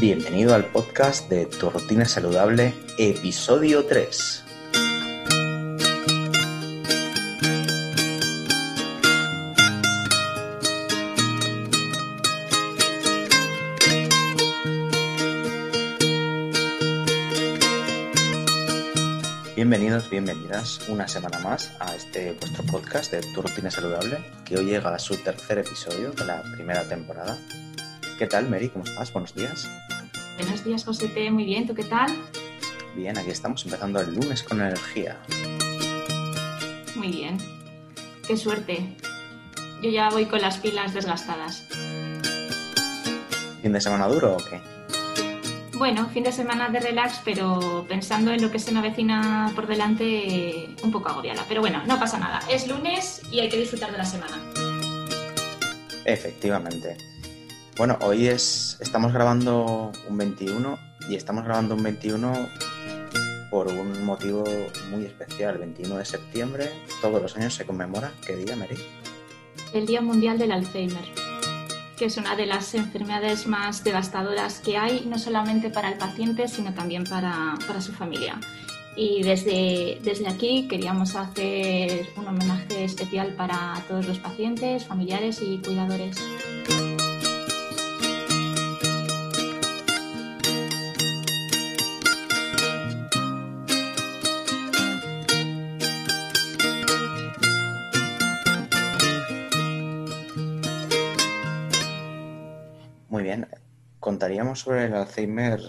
Bienvenido al podcast de Tu Rutina Saludable, episodio 3. Bienvenidos, bienvenidas una semana más a este vuestro podcast de Tu Rutina Saludable, que hoy llega a su tercer episodio de la primera temporada. ¿Qué tal, Mary? ¿Cómo estás? Buenos días. Buenos días, José Muy bien, ¿tú qué tal? Bien, aquí estamos empezando el lunes con energía. Muy bien. Qué suerte. Yo ya voy con las pilas desgastadas. ¿Fin de semana duro o qué? Bueno, fin de semana de relax, pero pensando en lo que se me avecina por delante, un poco agobiada. Pero bueno, no pasa nada. Es lunes y hay que disfrutar de la semana. Efectivamente. Bueno, hoy es estamos grabando un 21 y estamos grabando un 21 por un motivo muy especial. 21 de septiembre, todos los años se conmemora, ¿qué día, Mary? El Día Mundial del Alzheimer, que es una de las enfermedades más devastadoras que hay, no solamente para el paciente, sino también para, para su familia. Y desde, desde aquí queríamos hacer un homenaje especial para todos los pacientes, familiares y cuidadores. Contaríamos sobre el Alzheimer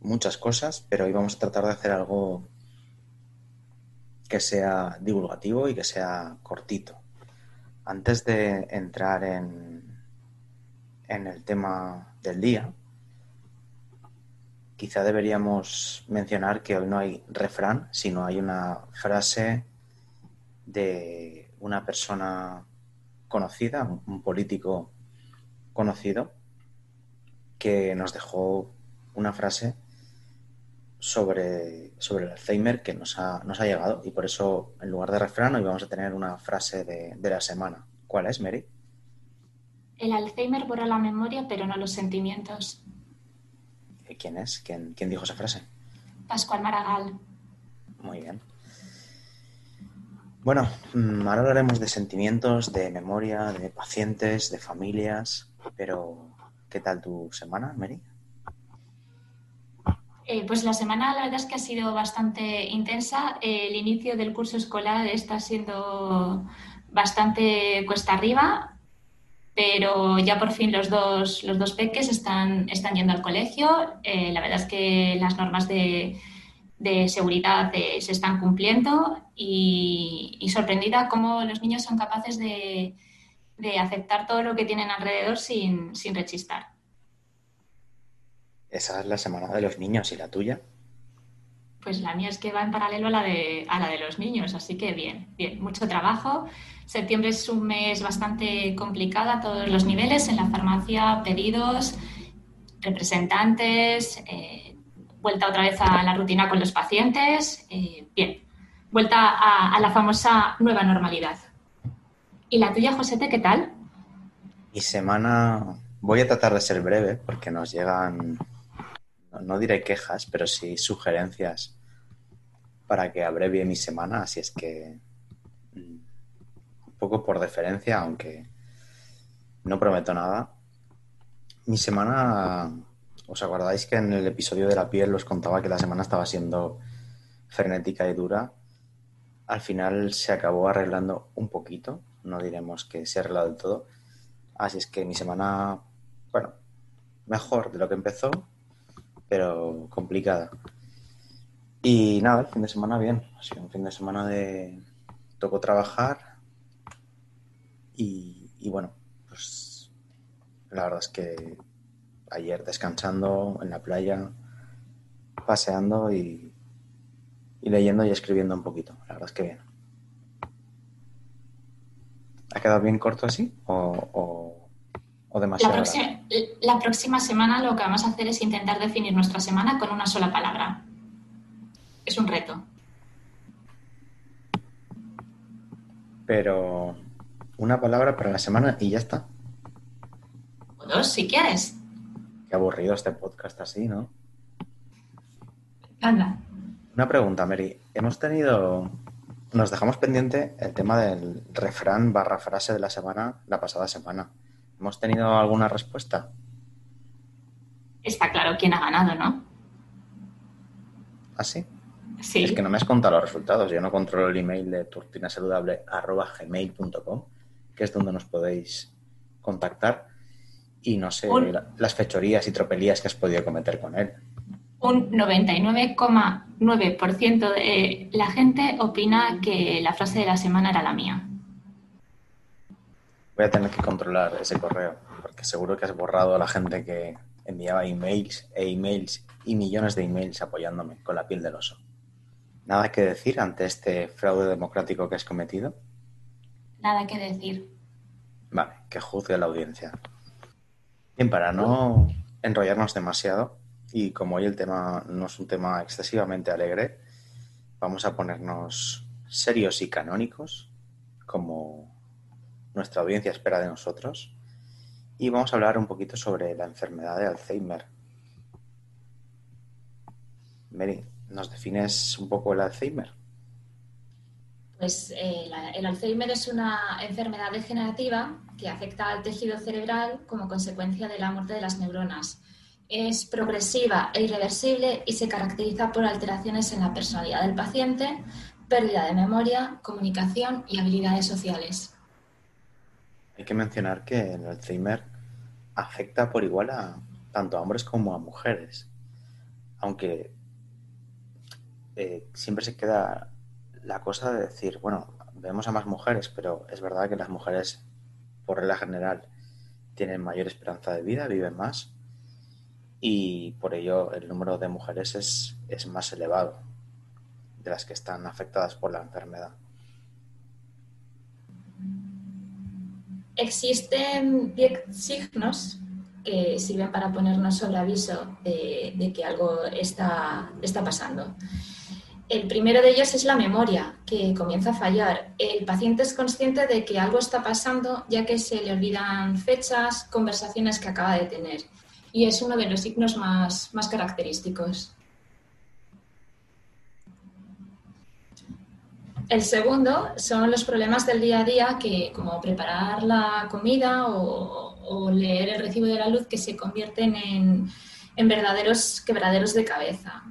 muchas cosas, pero hoy vamos a tratar de hacer algo que sea divulgativo y que sea cortito. Antes de entrar en, en el tema del día, quizá deberíamos mencionar que hoy no hay refrán, sino hay una frase de una persona conocida, un político conocido, que nos dejó una frase sobre, sobre el Alzheimer que nos ha, nos ha llegado y por eso en lugar de refrán hoy vamos a tener una frase de, la semana. ¿Cuál es, Mary? El Alzheimer borra la memoria pero no los sentimientos. ¿Quién es? ¿Quién, quién dijo esa frase? Pascual Maragall. Muy bien. Bueno, mm, ahora hablaremos de sentimientos, de memoria, de pacientes, de familias, pero ¿Qué tal tu semana, Mary? Eh, pues la semana la verdad es que ha sido bastante intensa. el inicio del curso escolar está siendo bastante cuesta arriba, pero ya por fin los dos, los dos peques están, están yendo al colegio. Eh, la verdad es que las normas de, seguridad eh, se están cumpliendo y, sorprendida cómo los niños son capaces de, de aceptar todo lo que tienen alrededor sin, sin rechistar. Esa es la semana de los niños y la tuya. Pues la mía es que va en paralelo a la de, a la de los niños, así que bien, bien, mucho trabajo. Septiembre es un mes bastante complicado a todos los niveles, en la farmacia, pedidos, representantes, eh, vuelta otra vez a la rutina con los pacientes, eh, bien, vuelta a la famosa nueva normalidad. ¿Y la tuya, Josete, qué tal? Mi semana, voy a tratar de ser breve porque nos llegan, no, diré quejas, pero sí sugerencias para que abrevie mi semana, así es que mm, un poco por deferencia, aunque no prometo nada. Mi semana, ¿os acordáis que en el episodio de la piel os contaba que la semana estaba siendo frenética y dura? Al final se acabó arreglando un poquito, no diremos que se ha arreglado del todo. Así es que mi semana bueno, mejor de lo que empezó, pero complicada. Y nada, el fin de semana bien. Ha sido un fin de semana de... Tocó trabajar y, y bueno, pues la verdad es que ayer descansando en la playa, paseando y, y leyendo y escribiendo un poquito. La verdad es que bien. ¿Ha quedado bien corto así? ¿O, o, demasiado? La próxima, la próxima semana lo que vamos a hacer es intentar definir nuestra semana con una sola palabra. Es un reto. Pero una palabra para la semana y ya está. O dos, si quieres. Qué aburrido este podcast así, ¿no? Anda. Una pregunta, Mary. Hemos tenido. Nos dejamos pendiente el tema del refrán barra frase de la semana, la pasada semana. ¿Hemos tenido alguna respuesta? Está claro quién ha ganado, ¿no? ¿Ah, sí? Sí. Es que no me has contado los resultados. Yo no controlo el email de turtinasaludable.gmail.com, que es donde nos podéis contactar. Y no sé Un- las fechorías y tropelías que has podido cometer con él. Un 99,9% de la gente opina que la frase de la semana era la mía. Voy a tener que controlar ese correo, porque seguro que has borrado a la gente que enviaba emails e emails y millones de emails apoyándome con la piel del oso. Nada que decir ante este fraude democrático que has cometido. Nada que decir. Vale, que juzgue la audiencia. Bien, para no enrollarnos demasiado, y como hoy el tema no es un tema excesivamente alegre, vamos a ponernos serios y canónicos, como nuestra audiencia espera de nosotros, y vamos a hablar un poquito sobre la enfermedad de Alzheimer. Mary, ¿nos defines un poco el Alzheimer? Pues eh, el Alzheimer es una enfermedad degenerativa que afecta al tejido cerebral como consecuencia de la muerte de las neuronas. Es progresiva e irreversible y se caracteriza por alteraciones en la personalidad del paciente, pérdida de memoria, comunicación y habilidades sociales. Hay que mencionar que el Alzheimer afecta por igual a tanto a hombres como a mujeres. Aunque eh, siempre se queda la cosa de decir, bueno, vemos a más mujeres, pero es verdad que las mujeres, por regla general, tienen mayor esperanza de vida, viven más, y por ello el número de mujeres es, más elevado de las que están afectadas por la enfermedad. Existen 10 signos que sirven para ponernos sobre aviso de, de que algo está, está pasando. El primero de ellos es la memoria, que comienza a fallar. El paciente es consciente de que algo está pasando ya que se le olvidan fechas, conversaciones que acaba de tener. Y es uno de los signos más, más característicos. El segundo son los problemas del día a día, que como preparar la comida o, leer el recibo de la luz, que se convierten en, en verdaderos quebraderos de cabeza.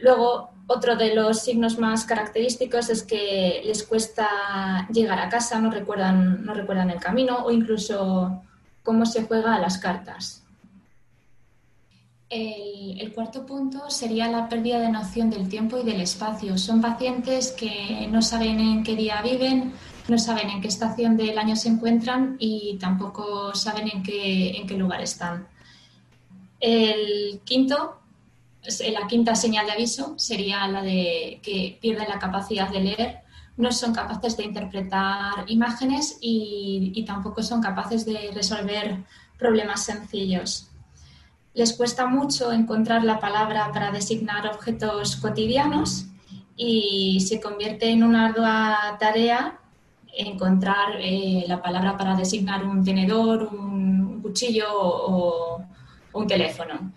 Luego, otro de los signos más característicos es que les cuesta llegar a casa, no recuerdan, no recuerdan el camino o incluso cómo se juega a las cartas. El, cuarto punto sería la pérdida de noción del tiempo y del espacio. Son pacientes que no saben en qué día viven, no saben en qué estación del año se encuentran y tampoco saben en qué, en qué lugar están. El quinto la quinta señal de aviso sería la de que pierden la capacidad de leer, no son capaces de interpretar imágenes y, tampoco son capaces de resolver problemas sencillos. Les cuesta mucho encontrar la palabra para designar objetos cotidianos y se convierte en una ardua tarea encontrar eh, la palabra para designar un tenedor, un cuchillo o, o un teléfono.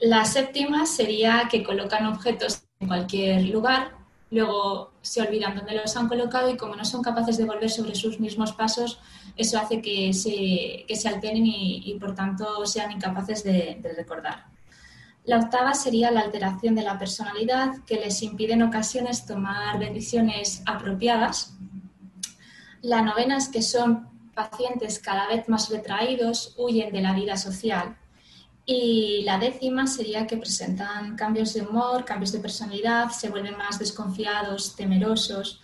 La séptima sería que colocan objetos en cualquier lugar, luego se olvidan dónde los han colocado y como no son capaces de volver sobre sus mismos pasos, eso hace que se, alteren y, y, por tanto sean incapaces de, de, recordar. La octava sería la alteración de la personalidad que les impide en ocasiones tomar decisiones apropiadas. La novena es que son pacientes cada vez más retraídos huyen de la vida social. Y la décima sería que presentan cambios de humor, cambios de personalidad, se vuelven más desconfiados, temerosos,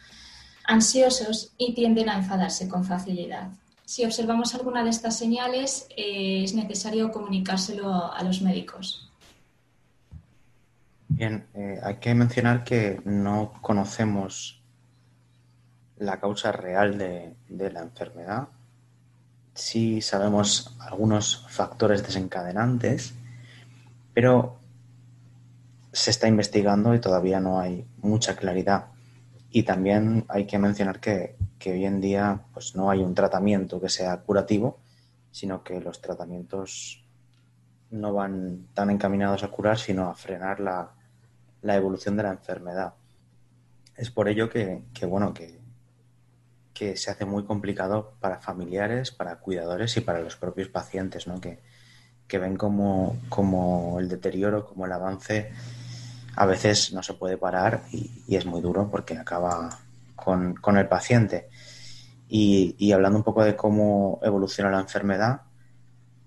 ansiosos y tienden a enfadarse con facilidad. Si observamos alguna de estas señales, eh, es necesario comunicárselo a los médicos. Bien, eh, hay que mencionar que no conocemos la causa real de, la enfermedad. Sí sabemos algunos factores desencadenantes, pero se está investigando y todavía no hay mucha claridad. Y también hay que mencionar que, hoy en día pues, no hay un tratamiento que sea curativo, sino que los tratamientos no van tan encaminados a curar, sino a frenar la, la evolución de la enfermedad. Es por ello que, bueno, que, que, se hace muy complicado para familiares, para cuidadores y para los propios pacientes, ¿no? que, ven como, como, el deterioro, como el avance a veces no se puede parar y, es muy duro porque acaba con, el paciente. Y, hablando un poco de cómo evoluciona la enfermedad,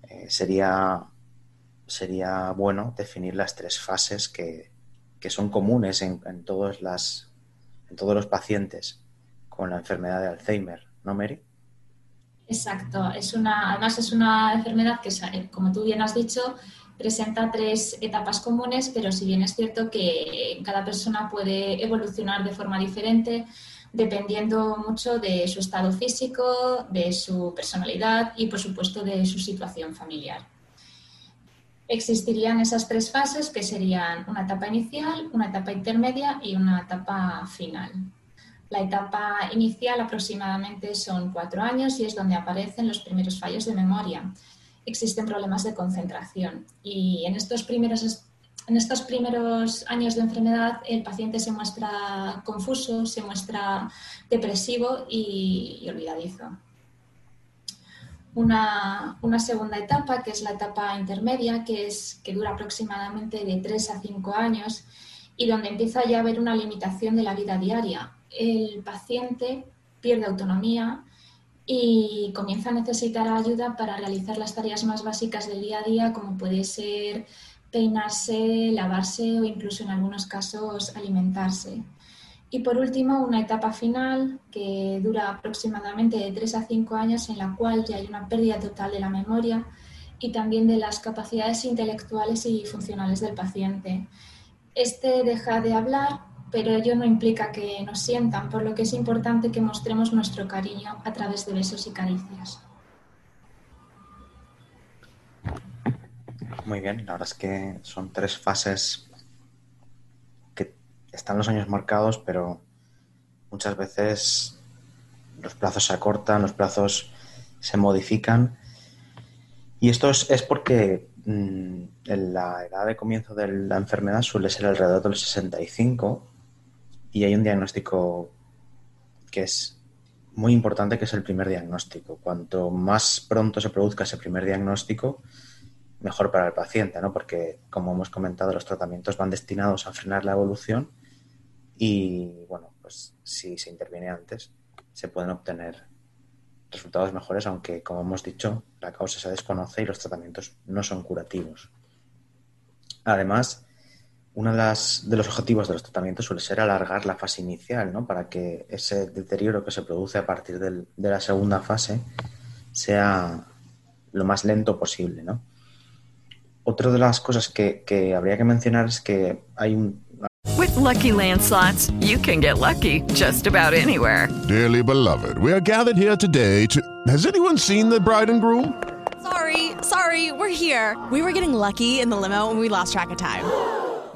eh, sería, sería bueno definir las tres fases que, que son comunes en, en, todos las, en todos los pacientes con la enfermedad de Alzheimer, ¿no, Mary? Exacto. Es una, además es una enfermedad que, como tú bien has dicho, presenta tres etapas comunes, pero si bien es cierto que cada persona puede evolucionar de forma diferente, dependiendo mucho de su estado físico, de su personalidad y, por supuesto, de su situación familiar. Existirían esas tres fases que serían una etapa inicial, una etapa intermedia y una etapa final. La etapa inicial aproximadamente son cuatro años y es donde aparecen los primeros fallos de memoria. Existen problemas de concentración y en estos primeros, años de enfermedad el paciente se muestra confuso, se muestra depresivo y olvidadizo una, segunda etapa, que es la etapa intermedia, que dura aproximadamente de 3 a 5 años y donde empieza ya a haber una limitación de la vida diaria. El paciente pierde autonomía y comienza a necesitar ayuda para realizar las tareas más básicas del día a día, como puede ser peinarse, lavarse o incluso en algunos casos alimentarse. Y por último, una etapa final que dura aproximadamente de 3 a 5 años en la cual ya hay una pérdida total de la memoria y también de las capacidades intelectuales y funcionales del paciente. Este deja de hablar, pero ello no implica que nos sientan, por lo que es importante que mostremos nuestro cariño a través de besos y caricias. Muy bien, la verdad es que son tres fases están los años marcados, pero muchas veces los plazos se acortan, los plazos se modifican. Y esto es, porque mm, la edad de comienzo de la enfermedad suele ser alrededor de los 65 y hay un diagnóstico que es muy importante, que es el primer diagnóstico. Cuanto más pronto se produzca ese primer diagnóstico, mejor para el paciente, ¿no? Porque, como hemos comentado, los tratamientos van destinados a frenar la evolución y, bueno, pues si se interviene antes, se pueden obtener resultados mejores, aunque, como hemos dicho, la causa se desconoce y los tratamientos no son curativos. Además, uno de, las, de los objetivos de los tratamientos suele ser alargar la fase inicial, ¿no? Para que ese deterioro que se produce a partir de la segunda fase sea lo más lento posible, ¿no? Otra de las cosas que, que habría que mencionar es que hay un, With lucky landslots, you can get lucky just about anywhere. Dearly beloved, we are gathered here today to. Has anyone seen the bride and groom? Sorry, sorry, we're here. We were getting lucky in the limo and we lost track of time.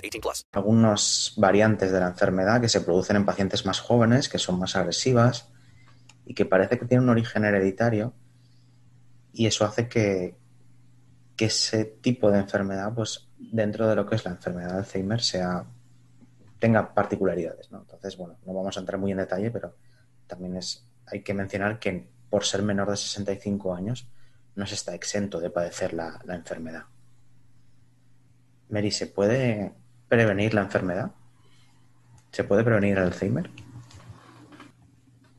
18 plus. Algunas variantes de la enfermedad que se producen en pacientes más jóvenes, que son más agresivas y que parece que tienen un origen hereditario y eso hace que, que ese tipo de enfermedad, pues dentro de lo que es la enfermedad de Alzheimer, sea tenga particularidades. ¿no? Entonces, bueno, no vamos a entrar muy en detalle, pero también es hay que mencionar que por ser menor de 65 años no se está exento de padecer la, la enfermedad. Mary, ¿se puede prevenir la enfermedad? ¿Se puede prevenir el Alzheimer?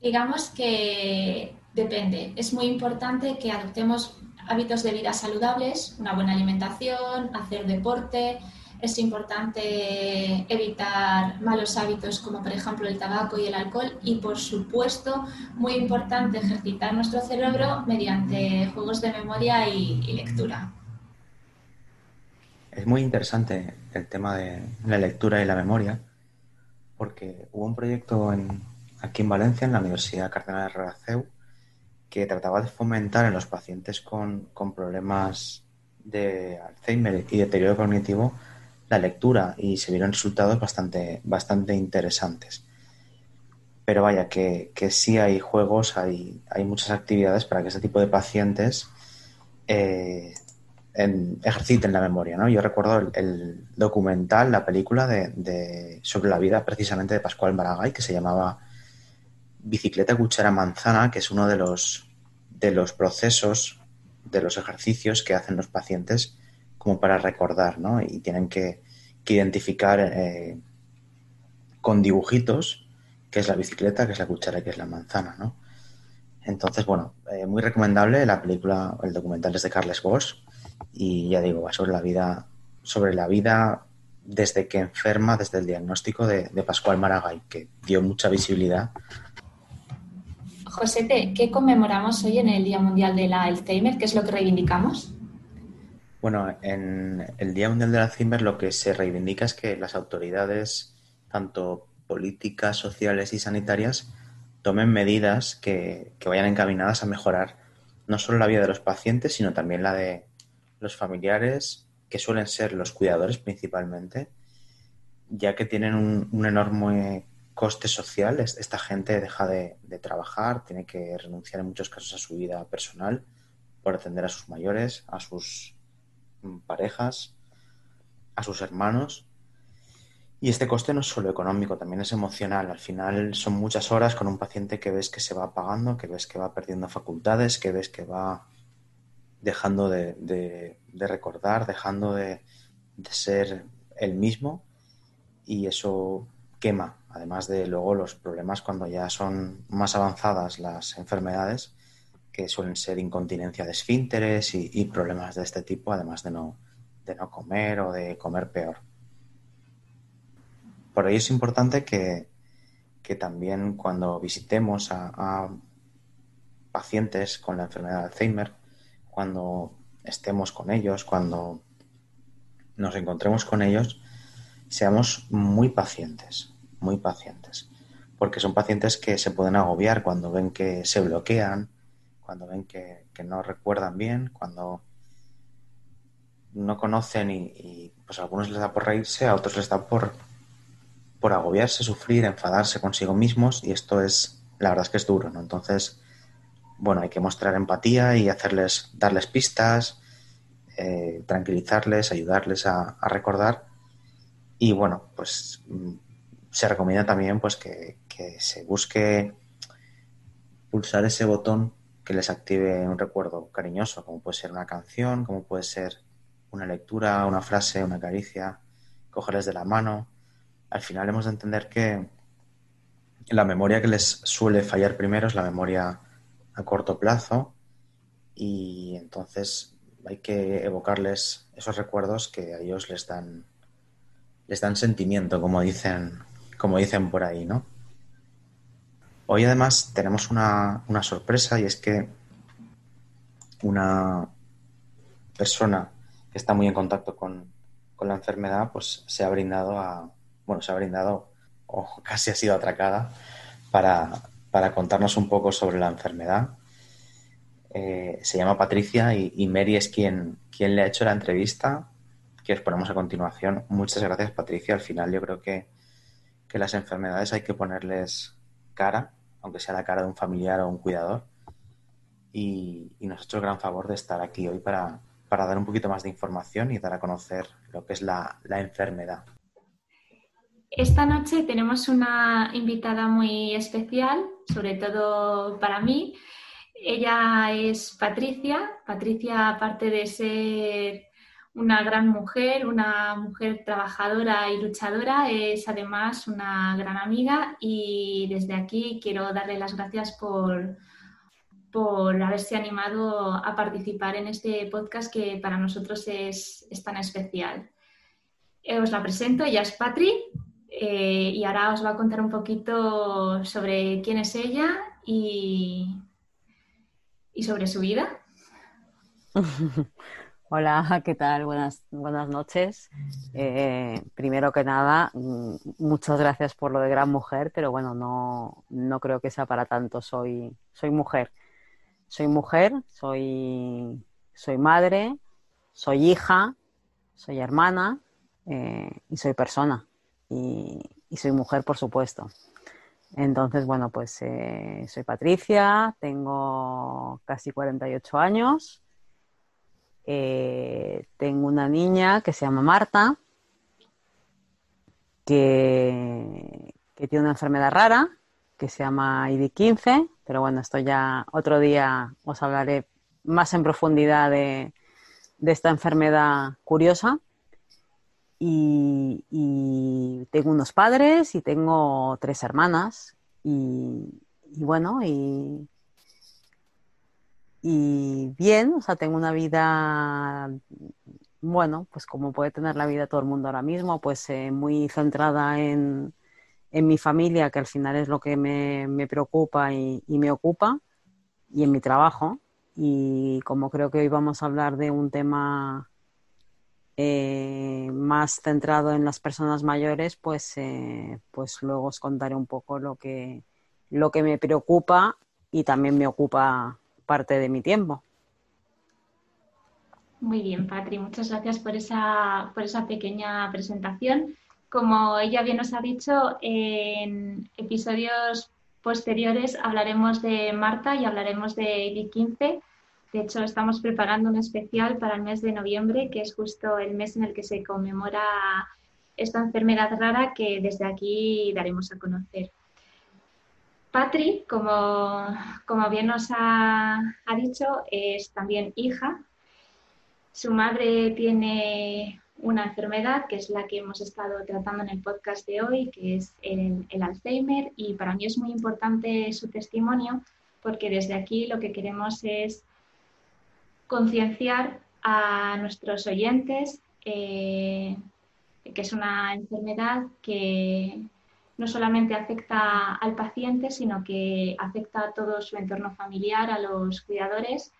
Digamos que depende. Es muy importante que adoptemos hábitos de vida saludables, una buena alimentación, hacer deporte. Es importante evitar malos hábitos como por ejemplo el tabaco y el alcohol y por supuesto muy importante ejercitar nuestro cerebro mediante juegos de memoria y, lectura. Es muy interesante el tema de la lectura y la memoria porque hubo un proyecto en, aquí en Valencia, en la Universidad Cardenal de Raraceu, que trataba de fomentar en los pacientes con, con, problemas de Alzheimer y deterioro cognitivo la lectura y se vieron resultados bastante, bastante interesantes. Pero vaya, que, que sí hay juegos, hay, hay muchas actividades para que ese tipo de pacientes eh, en, ejerciten la memoria. ¿no? Yo recuerdo el, documental, la película de, sobre la vida precisamente de Pascual Maragall, que se llamaba bicicleta cuchara manzana, que es uno de los, de los procesos, de los ejercicios que hacen los pacientes como para recordar, ¿no? Y tienen que, que identificar eh, con dibujitos qué es la bicicleta, qué es la cuchara y qué es la manzana, ¿no? Entonces, bueno, eh, muy recomendable la película, el documental es de Carles Bosch y ya digo, va sobre la vida, sobre la vida desde que enferma, desde el diagnóstico de, de Pascual Maragall, que dio mucha visibilidad Josete, ¿qué conmemoramos hoy en el Día Mundial del Alzheimer? ¿Qué es lo que reivindicamos? Bueno, en el Día Mundial del Alzheimer lo que se reivindica es que las autoridades, tanto políticas, sociales y sanitarias, tomen medidas que, que vayan encaminadas a mejorar no solo la vida de los pacientes, sino también la de los familiares, que suelen ser los cuidadores principalmente, ya que tienen un, enorme coste social. Esta gente deja de, trabajar, tiene que renunciar en muchos casos a su vida personal por atender a sus mayores, a sus parejas, a sus hermanos. Y este coste no es solo económico, también es emocional. Al final son muchas horas con un paciente que ves que se va apagando, que ves que va perdiendo facultades, que ves que va dejando de, de, recordar, dejando de, de ser el mismo. Y eso quema, además de luego los problemas cuando ya son más avanzadas las enfermedades, que suelen ser incontinencia de esfínteres y, y problemas de este tipo, además de no, de no comer o de comer peor. Por ello es importante que, que también cuando visitemos a, a, pacientes con la enfermedad de Alzheimer, cuando estemos con ellos, cuando nos encontremos con ellos, seamos muy pacientes, muy pacientes, porque son pacientes que se pueden agobiar cuando ven que se bloquean, cuando ven que, que no recuerdan bien, cuando no conocen y, pues a algunos les da por reírse, a otros les da por, por agobiarse, sufrir, enfadarse consigo mismos y esto es, la verdad es que es duro, ¿no? Entonces, bueno, hay que mostrar empatía y hacerles, darles pistas, eh, tranquilizarles, ayudarles a, recordar y bueno, pues se recomienda también pues que, se busque pulsar ese botón que les active un recuerdo cariñoso, como puede ser una canción, como puede ser una lectura, una frase, una caricia, cogerles de la mano. Al final hemos de entender que la memoria que les suele fallar primero es la memoria a corto plazo y entonces hay que evocarles esos recuerdos que a ellos les dan les dan sentimiento, como dicen, como dicen por ahí, ¿no? Hoy además tenemos una, una sorpresa y es que una persona que está muy en contacto con, con la enfermedad, pues se ha brindado a, bueno, se ha brindado o casi ha sido atracada para, para contarnos un poco sobre la enfermedad. Eh, se llama Patricia y, Mary es quien, quien le ha hecho la entrevista que os ponemos a continuación. Muchas gracias, Patricia. Al final yo creo que, que las enfermedades hay que ponerles cara, aunque sea la cara de un familiar o un cuidador. Y, y nos ha hecho el gran favor de estar aquí hoy para, para dar un poquito más de información y dar a conocer lo que es la, la enfermedad. Esta noche tenemos una invitada muy especial, sobre todo para mí. Ella es Patricia. Patricia, aparte de ser una gran mujer, una mujer trabajadora y luchadora, es además una gran amiga y desde aquí quiero darle las gracias por, por haberse animado a participar en este podcast que para nosotros es, es tan especial. Eh, os la presento, ella es Patri eh, y ahora os va a contar un poquito sobre quién es ella y, sobre su vida. Hola, ¿qué tal? Buenas, buenas noches. Eh, primero que nada, mm, muchas gracias por lo de gran mujer, pero bueno, no, no creo que sea para tanto. Soy, soy mujer. Soy mujer, soy, soy madre, soy hija, soy hermana eh, y soy persona. Y, soy mujer, por supuesto. Entonces, bueno, pues eh, soy Patricia, tengo casi 48 años. Eh, tengo una niña que se llama Marta, que, que, tiene una enfermedad rara, que se llama ID15, pero bueno, esto ya otro día os hablaré más en profundidad de, de esta enfermedad curiosa. Y, tengo unos padres y tengo tres hermanas. Y, y bueno, y, y bien, o sea, tengo una vida, bueno, pues como puede tener la vida todo el mundo ahora mismo, pues eh, muy centrada en, en, mi familia, que al final es lo que me, me preocupa y, me ocupa, y en mi trabajo. Y como creo que hoy vamos a hablar de un tema eh, más centrado en las personas mayores, pues, eh, pues luego os contaré un poco lo que, lo que me preocupa y también me ocupa parte de mi tiempo. Muy bien, Patri, muchas gracias por esa, por esa pequeña presentación. Como ella bien nos ha dicho, en episodios posteriores hablaremos de Marta y hablaremos de ID15. De hecho, estamos preparando un especial para el mes de noviembre, que es justo el mes en el que se conmemora esta enfermedad rara que desde aquí daremos a conocer. Patri, como, como bien nos ha, ha, dicho, es también hija. Su madre tiene una enfermedad que es la que hemos estado tratando en el podcast de hoy, que es el, el Alzheimer, y para mí es muy importante su testimonio porque desde aquí lo que queremos es concienciar a nuestros oyentes eh, que es una enfermedad que no solamente afecta al paciente, sino que afecta a todo su entorno familiar, a los cuidadores.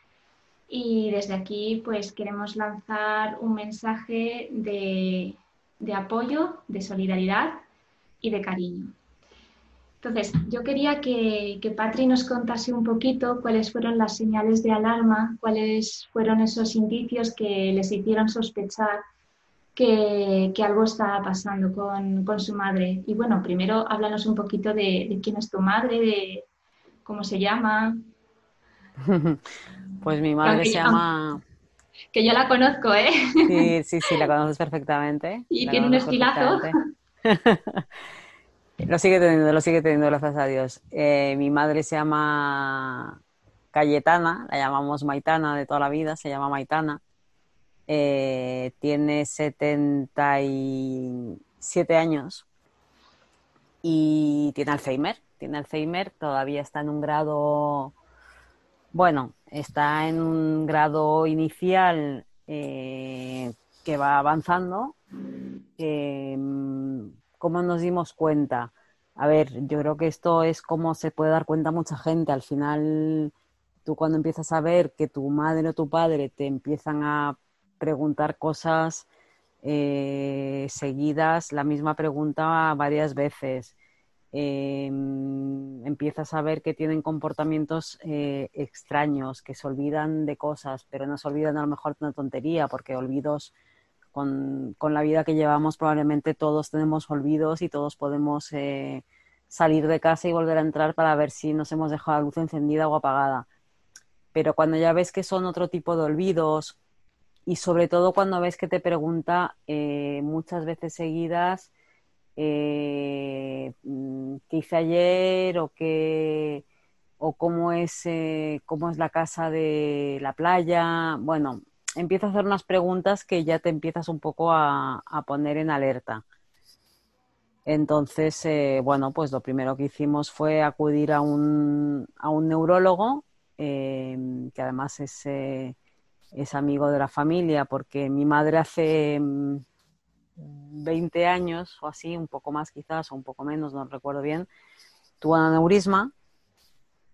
Y desde aquí, pues queremos lanzar un mensaje de, de apoyo, de solidaridad y de cariño. Entonces, yo quería que, que, Patri nos contase un poquito cuáles fueron las señales de alarma, cuáles fueron esos indicios que les hicieron sospechar que, que algo está pasando con, con, su madre. Y bueno, primero háblanos un poquito de, de, quién es tu madre, de cómo se llama. Pues mi madre se llama... Que yo la conozco, ¿eh? Sí, sí, sí, la conoces perfectamente. Y tiene un estilazo. lo sigue teniendo, lo sigue teniendo, gracias a Dios. Eh, mi madre se llama Cayetana, la llamamos Maitana de toda la vida, se llama Maitana eh, tiene 77 años y tiene Alzheimer. Tiene Alzheimer, todavía está en un grado, bueno, está en un grado inicial eh, que va avanzando. Eh, ¿Cómo nos dimos cuenta? A ver, yo creo que esto es como se puede dar cuenta mucha gente. Al final tú cuando empiezas a ver que tu madre o tu padre te empiezan a preguntar cosas eh, seguidas, la misma pregunta varias veces, em, empiezas a ver que tienen comportamientos eh, extraños, que se olvidan de cosas, pero no se olvidan a lo mejor de una tontería, porque olvidos con, con la vida que llevamos probablemente todos tenemos olvidos y todos podemos eh, salir de casa y volver a entrar para ver si nos hemos dejado la luz encendida o apagada. Pero cuando ya ves que son otro tipo de olvidos y sobre todo cuando ves que te pregunta eh, muchas veces seguidas eh, mm, qué hice ayer o qué o cómo es eh, cómo es la casa de la playa bueno empieza a hacer unas preguntas que ya te empiezas un poco a, poner en alerta. Entonces bueno pues lo primero que hicimos fue acudir a un, a un neurólogo que además es es amigo de la familia, porque mi madre hace 20 mm, años o así, un poco más quizás, o un poco menos, no recuerdo bien, tuvo un aneurisma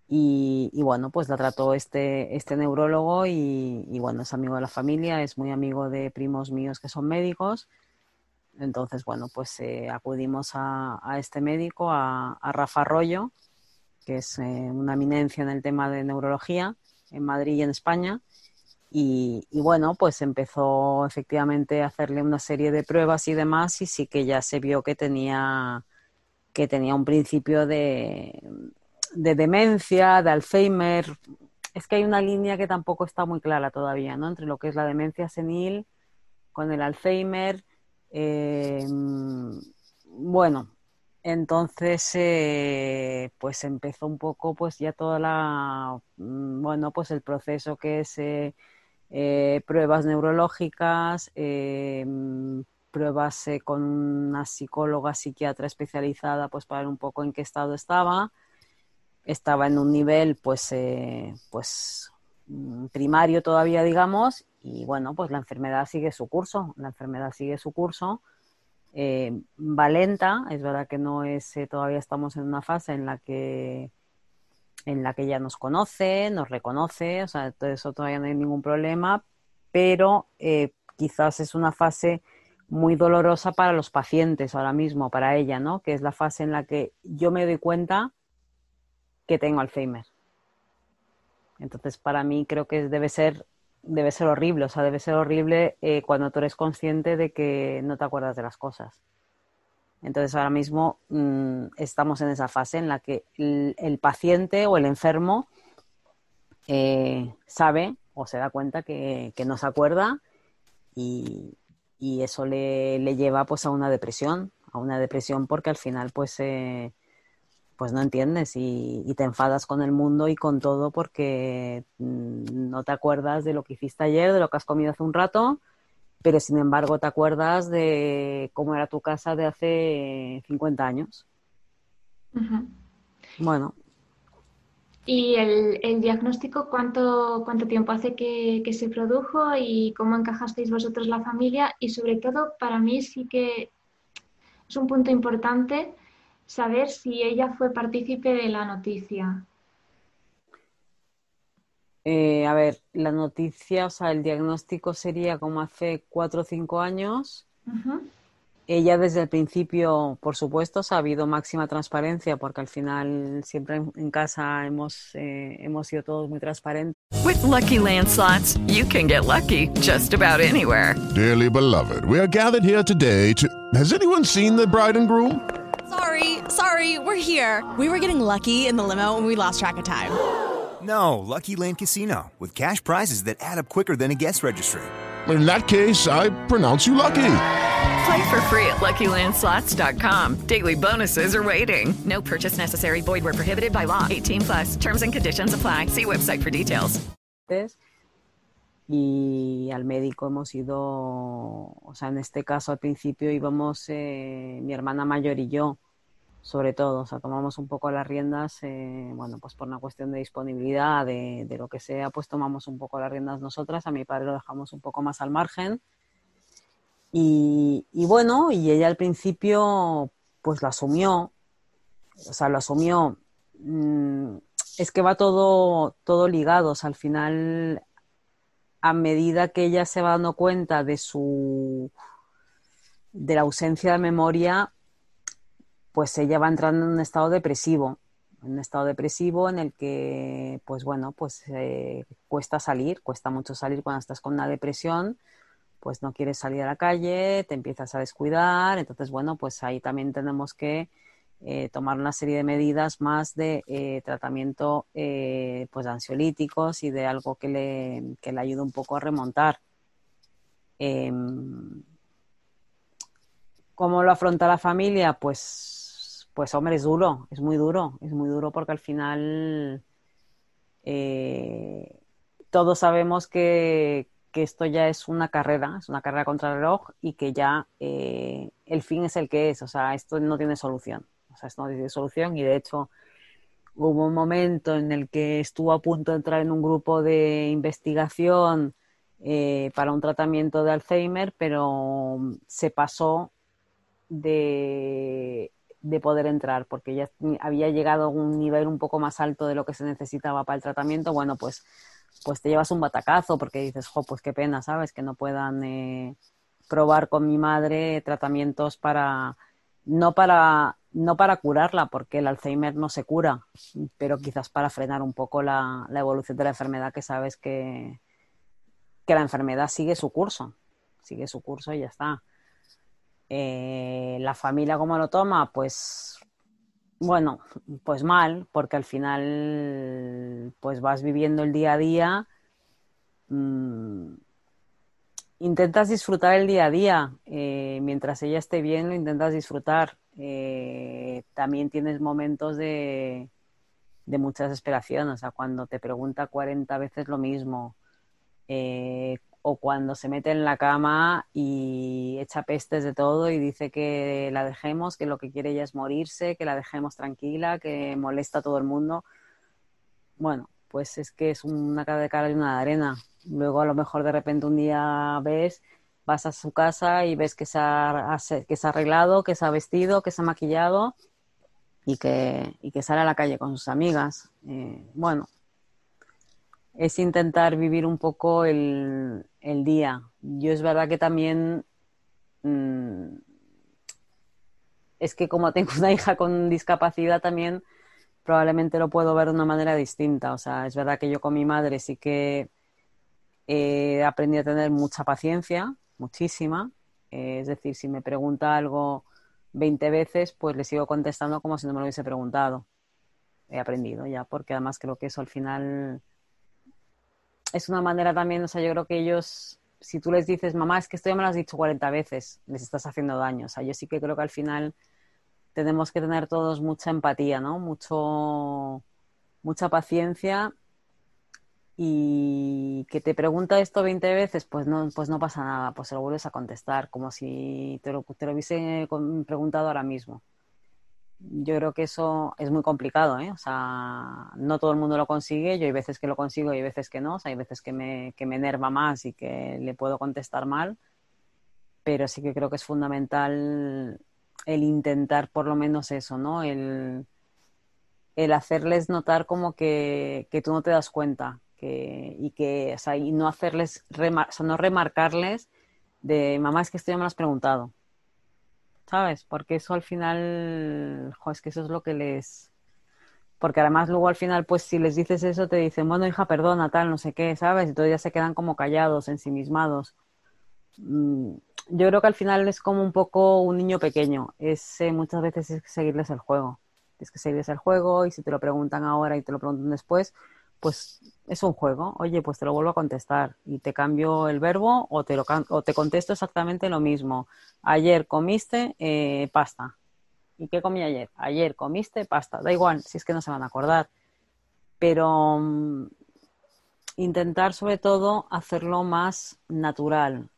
y, bueno, pues la trató este, este neurólogo y, bueno, es amigo de la familia, es muy amigo de primos míos que son médicos. Entonces, bueno, pues eh, acudimos a, este médico, a, Rafa Arroyo, que es eh, una eminencia en el tema de neurología en Madrid y en España. Y, bueno, pues empezó efectivamente a hacerle una serie de pruebas y demás y sí que ya se vio que tenía, que tenía un principio de, de demencia, de Alzheimer. Es que hay una línea que tampoco está muy clara todavía, ¿no? Entre lo que es la demencia senil con el Alzheimer. Eh, bueno, entonces, eh, pues empezó un poco, pues ya toda la, mm, bueno, pues el proceso que es eh, eh, pruebas neurológicas, eh, pruebas con una psicóloga psiquiatra especializada pues para ver un poco en qué estado estaba. Estaba en un nivel pues, pues mm, primario todavía, digamos, y bueno, pues la enfermedad sigue su curso, la enfermedad sigue su curso. va lenta, es verdad que no es, todavía estamos en una fase en la que en la que ya nos conoce, nos reconoce, o sea, todo eso todavía no hay ningún problema, pero eh, quizás es una fase muy dolorosa para los pacientes ahora mismo, para ella, ¿no? Que es la fase en la que yo me doy cuenta que tengo Alzheimer. Entonces, para mí creo que debe ser, debe ser horrible, o sea, debe ser horrible eh, cuando tú eres consciente de que no te acuerdas de las cosas. Entonces ahora mismo mm, estamos en esa fase en la que el, paciente o el enfermo eh, sabe o se da cuenta que, no se acuerda y, eso le, lleva pues a una depresión, a una depresión porque al final pues, eh, pues no entiendes y, y, te enfadas con el mundo y con todo porque mm, no te acuerdas de lo que hiciste ayer, de lo que has comido hace un rato pero sin embargo te acuerdas de cómo era tu casa de hace 50 años. Bueno. ¿Y el, diagnóstico cuánto, cuánto tiempo hace que, se produjo y cómo encajasteis vosotros la familia? Y sobre todo, para mí sí que es un punto importante saber si ella fue partícipe de la noticia. Eh, a ver, la noticia, o sea, el diagnóstico sería como hace cuatro o cinco años. Ella desde el principio, por supuesto, ha habido máxima transparencia porque al final siempre en, casa hemos, eh, hemos sido todos muy transparentes. With lucky landslots, you can get lucky just about anywhere. Dearly beloved, we are gathered here today to. Has anyone seen the bride and groom? Sorry, sorry, we're here. We were getting lucky in the limo and we lost track of time. No, Lucky Land Casino, with cash prizes that add up quicker than a guest registry. In that case, I pronounce you lucky. Play for free at LuckyLandSlots.com. Daily bonuses are waiting. No purchase necessary. Void where prohibited by law. 18 plus. Terms and conditions apply. See website for details. Y al médico hemos ido, o sea, en este caso al principio íbamos eh, mi hermana mayor y yo. Sobre todo, o sea, tomamos un poco las riendas, eh, bueno, pues por una cuestión de disponibilidad, de, lo que sea, pues tomamos un poco las riendas nosotras, a mi padre lo dejamos un poco más al margen. Y, bueno, y ella al principio, pues lo asumió, o sea, lo asumió. Mm, es que va todo, todo ligado. O sea, al final, a medida que ella se va dando cuenta de su de la ausencia de memoria, pues ella va entrando en un estado depresivo, en un estado depresivo en el que, pues bueno, pues eh, cuesta salir, cuesta mucho salir cuando estás con una depresión, pues no quieres salir a la calle, te empiezas a descuidar, entonces bueno, pues ahí también tenemos que eh, tomar una serie de medidas más de eh, tratamiento pues ansiolíticos y de algo que le, que le ayude un poco a remontar. Em, ¿Cómo lo afronta la familia? Pues, pues hombre, es duro, es muy duro, es muy duro porque al final eh, todos sabemos que, esto ya es una carrera, es una carrera contra el reloj y que ya eh, el fin es el que es, o sea, esto no tiene solución, o sea, esto no tiene solución y de hecho hubo un momento en el que estuvo a punto de entrar en un grupo de investigación eh, para un tratamiento de Alzheimer, pero se pasó de, poder entrar, porque ya había llegado a un nivel un poco más alto de lo que se necesitaba para el tratamiento, bueno, pues, pues te llevas un batacazo porque dices, jo, pues qué pena, ¿sabes? Que no puedan eh, probar con mi madre tratamientos para, no para, no para curarla, porque el Alzheimer no se cura, pero quizás para frenar un poco la, la evolución de la enfermedad, que sabes que, que la enfermedad sigue su curso, sigue su curso y ya está. Eh, la familia cómo lo toma, pues bueno, pues mal, porque al final pues vas viviendo el día a día. Mm, intentas disfrutar el día a día. Eh, mientras ella esté bien, lo intentas disfrutar. Eh, también tienes momentos de, de mucha desesperación, o sea, cuando te pregunta 40 veces lo mismo, o cuando se mete en la cama y echa pestes de todo y dice que la dejemos, que lo que quiere ella es morirse, que la dejemos tranquila, que molesta a todo el mundo. Bueno, pues es que es una cara de cara y una de arena. Luego a lo mejor de repente un día ves, vas a su casa y ves que se ha, que se ha arreglado, que se ha vestido, que se ha maquillado y que, y que sale a la calle con sus amigas. Eh, bueno, es intentar vivir un poco el, día. Yo es verdad que también mm, es que como tengo una hija con discapacidad también probablemente lo puedo ver de una manera distinta. O sea, es verdad que yo con mi madre sí que he aprendido a tener mucha paciencia, muchísima. Eh, es decir, si me pregunta algo 20 veces, pues le sigo contestando como si no me lo hubiese preguntado. He aprendido ya, porque además creo que eso al final es una manera también, o sea, yo creo que ellos, si tú les dices, mamá, es que esto ya me lo has dicho 40 veces, les estás haciendo daño. O sea, yo sí que creo que al final tenemos que tener todos mucha empatía, ¿no? Mucho, mucha paciencia y que te pregunta esto 20 veces, pues no, pues no pasa nada, pues se lo vuelves a contestar, como si te lo, te lo hubiese preguntado ahora mismo yo creo que eso es muy complicado, ¿eh? O sea, no todo el mundo lo consigue. Yo hay veces que lo consigo y hay veces que no. O sea, hay veces que me, que me enerva más y que le puedo contestar mal. Pero sí que creo que es fundamental el intentar por lo menos eso, ¿no? El, el hacerles notar como que, que tú no te das cuenta que, y que, o sea, y no hacerles, o sea, no remarcarles de, mamá, es que esto ya me lo has preguntado ¿sabes? Porque eso al final, jo, es que eso es lo que les... Porque además luego al final, pues si les dices eso, te dicen, bueno, hija, perdona, tal, no sé qué, ¿sabes? Entonces ya se quedan como callados, ensimismados. Mm, yo creo que al final es como un poco un niño pequeño. Es, muchas veces es seguirles el juego. Es que seguirles el juego y si te lo preguntan ahora y te lo preguntan después, pues es un juego. Oye, pues te lo vuelvo a contestar y te cambio el verbo o te, lo, o te contesto exactamente lo mismo. Ayer comiste eh, pasta. ¿Y qué comí ayer? Ayer comiste pasta. Da igual, si es que no se van a acordar. Pero mm, intentar sobre todo hacerlo más natural.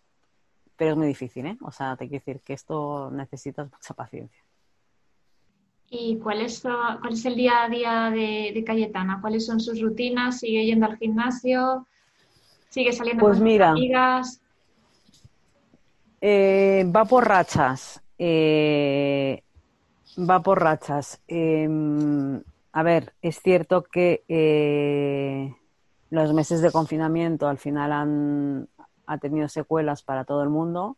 Pero es muy difícil, ¿eh? O sea, te quiero decir que esto necesitas mucha paciencia. ¿Y cuál es, cuál es el día a día de, Cayetana? ¿Cuáles son sus rutinas? ¿Sigue yendo al gimnasio? ¿Sigue saliendo pues con mira, sus amigas? Eh, va por rachas. Eh, va por rachas. Em, a ver, es cierto que eh, los meses de confinamiento al final han ha tenido secuelas para todo el mundo,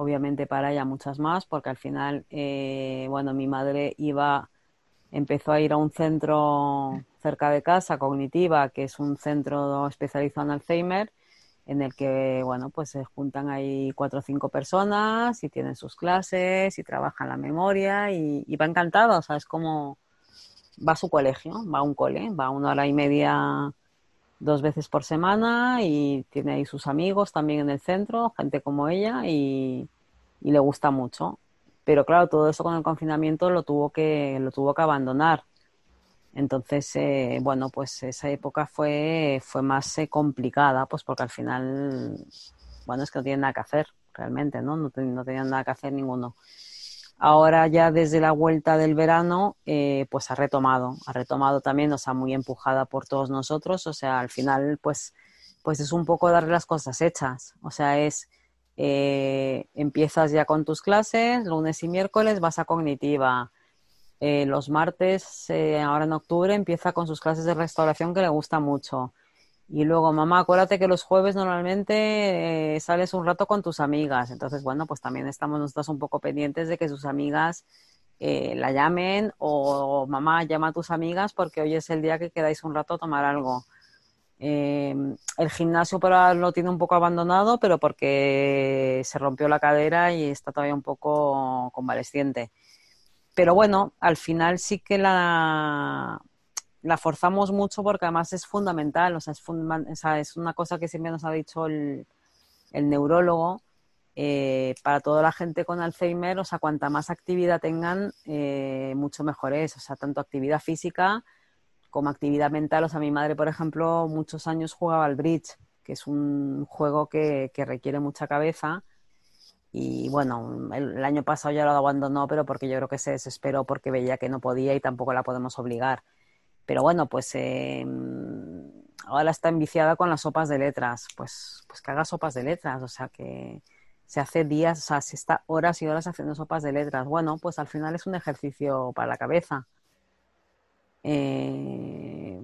obviamente para ella muchas más, porque al final, eh, bueno, mi madre iba, empezó a ir a un centro cerca de casa, Cognitiva, que es un centro especializado en Alzheimer, en el que, bueno, pues se juntan ahí cuatro o cinco personas y tienen sus clases y trabajan la memoria y, y va encantado, o sea, es como va a su colegio, va a un cole, va una hora y media dos veces por semana y tiene ahí sus amigos también en el centro, gente como ella y, y le gusta mucho. Pero claro, todo eso con el confinamiento lo tuvo que, lo tuvo que abandonar. Entonces, eh, bueno, pues esa época fue, fue más eh, complicada, pues porque al final, bueno, es que no tienen nada que hacer, realmente, ¿no? No, no tenían nada que hacer ninguno. Ahora ya desde la vuelta del verano, eh, pues ha retomado, ha retomado también, o sea, muy empujada por todos nosotros, o sea, al final, pues, pues es un poco darle las cosas hechas, o sea, es, eh, empiezas ya con tus clases, lunes y miércoles vas a cognitiva, eh, los martes, ahora en octubre, empieza con sus clases de restauración que le gusta mucho. Y luego, mamá, acuérdate que los jueves normalmente eh, sales un rato con tus amigas. Entonces, bueno, pues también estamos nosotros un poco pendientes de que sus amigas eh, la llamen o mamá llama a tus amigas porque hoy es el día que quedáis un rato a tomar algo. Eh, el gimnasio por ahora lo tiene un poco abandonado, pero porque se rompió la cadera y está todavía un poco convalesciente. Pero bueno, al final sí que la, la forzamos mucho porque además es fundamental, o sea, es, es una cosa que siempre nos ha dicho el, neurólogo, eh, para toda la gente con Alzheimer, o sea, cuanta más actividad tengan, eh, mucho mejor es, o sea, tanto actividad física como actividad mental, o sea, mi madre, por ejemplo, muchos años jugaba al bridge, que es un juego que, requiere mucha cabeza, y bueno, el, año pasado ya lo abandonó, pero porque yo creo que se desesperó porque veía que no podía y tampoco la podemos obligar. Pero bueno, pues eh, ahora está enviciada con las sopas de letras. Pues, pues que haga sopas de letras. O sea, que se hace días, o sea, se está horas y horas haciendo sopas de letras. Bueno, pues al final es un ejercicio para la cabeza. Eh,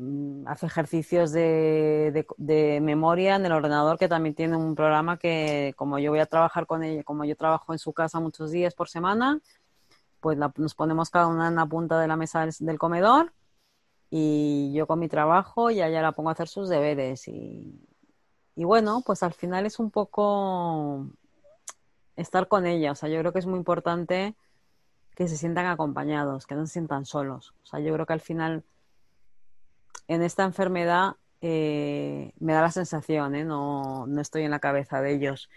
hace ejercicios de, de, memoria en el ordenador que también tiene un programa que como yo voy a trabajar con ella, como yo trabajo en su casa muchos días por semana, pues nos ponemos cada una en la punta de la mesa del comedor y yo con mi trabajo ya ya la pongo a hacer sus deberes y, y bueno, pues al final es un poco estar con ella, o sea, yo creo que es muy importante que se sientan acompañados, que no se sientan solos, o sea, yo creo que al final en esta enfermedad eh, me da la sensación, ¿eh? no, no estoy en la cabeza de ellos,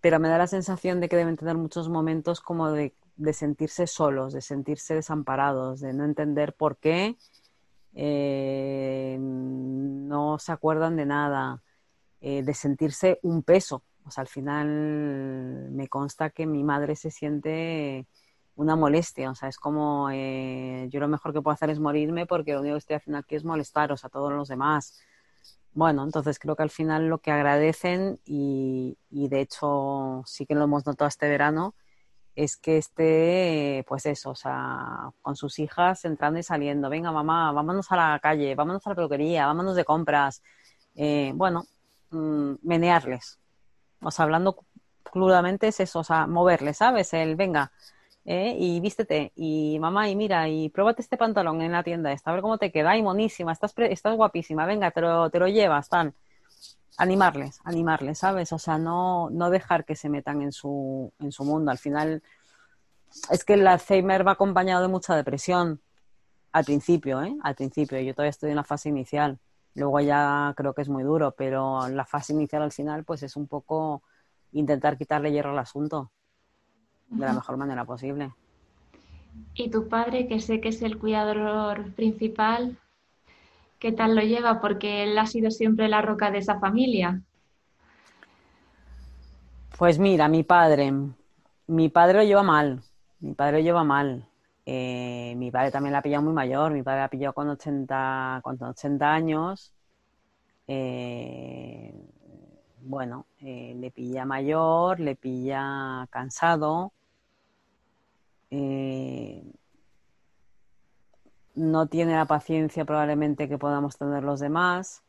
pero me da la sensación de que deben tener muchos momentos como de, de sentirse solos, de sentirse desamparados, de no entender por qué eh, no se acuerdan de nada, eh, de sentirse un peso. O sea, al final me consta que mi madre se siente una molestia, o sea, es como eh, yo lo mejor que puedo hacer es morirme porque lo único que estoy haciendo aquí es molestaros a todos los demás. Bueno, entonces creo que al final lo que agradecen y, y de hecho sí que lo hemos notado este verano, es que esté, pues eso, o sea, con sus hijas entrando y saliendo. Venga, mamá, vámonos a la calle, vámonos a la peluquería, vámonos de compras. Eh, bueno, mm, menearles. O sea, hablando crudamente es eso, o sea, moverles, ¿sabes? El, venga, eh, y vístete, y mamá, y mira, y pruébate este pantalón en la tienda esta, a ver cómo te queda, ay, monísima, estás, estás guapísima, venga, te lo, te lo llevas, tal animarles, animarles, ¿sabes? O sea, no, no dejar que se metan en su, en su mundo. Al final, es que el Alzheimer va acompañado de mucha depresión. Al principio, ¿eh? Al principio. Yo todavía estoy en la fase inicial. Luego ya creo que es muy duro, pero la fase inicial al final, pues es un poco intentar quitarle hierro al asunto de la mejor manera posible. ¿Y tu padre, que sé que es el cuidador principal, ¿Qué tal lo lleva? Porque él ha sido siempre la roca de esa familia. Pues mira, mi padre, mi padre lo lleva mal, mi padre lo lleva mal. Eh, mi padre también la ha pillado muy mayor, mi padre la ha pillado con 80, con 80 años. Eh, bueno, eh, le pilla mayor, le pilla cansado no tiene la paciencia probablemente que podamos tener los demás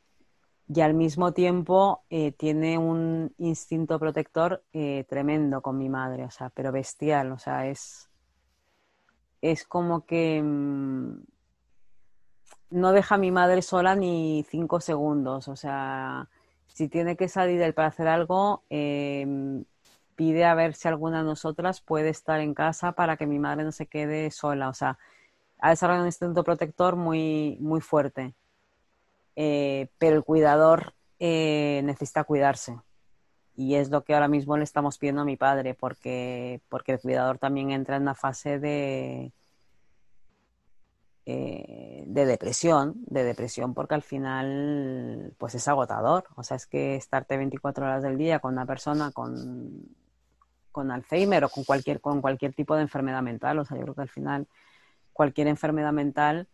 y al mismo tiempo eh, tiene un instinto protector eh, tremendo con mi madre, o sea, pero bestial, o sea, es, es como que mm, no deja a mi madre sola ni cinco segundos, o sea, si tiene que salir para hacer algo, em, pide a ver si alguna de nosotras puede estar en casa para que mi madre no se quede sola, o sea, ha desarrollado un instinto protector muy, muy fuerte. Eh, pero el cuidador eh, necesita cuidarse. Y es lo que ahora mismo le estamos pidiendo a mi padre, porque, porque el cuidador también entra en una fase de, eh, de depresión, de depresión porque al final pues es agotador. O sea, es que estarte 24 horas del día con una persona con, con Alzheimer o con cualquier, con cualquier tipo de enfermedad mental, o sea, yo creo que al final cualquier enfermedad mental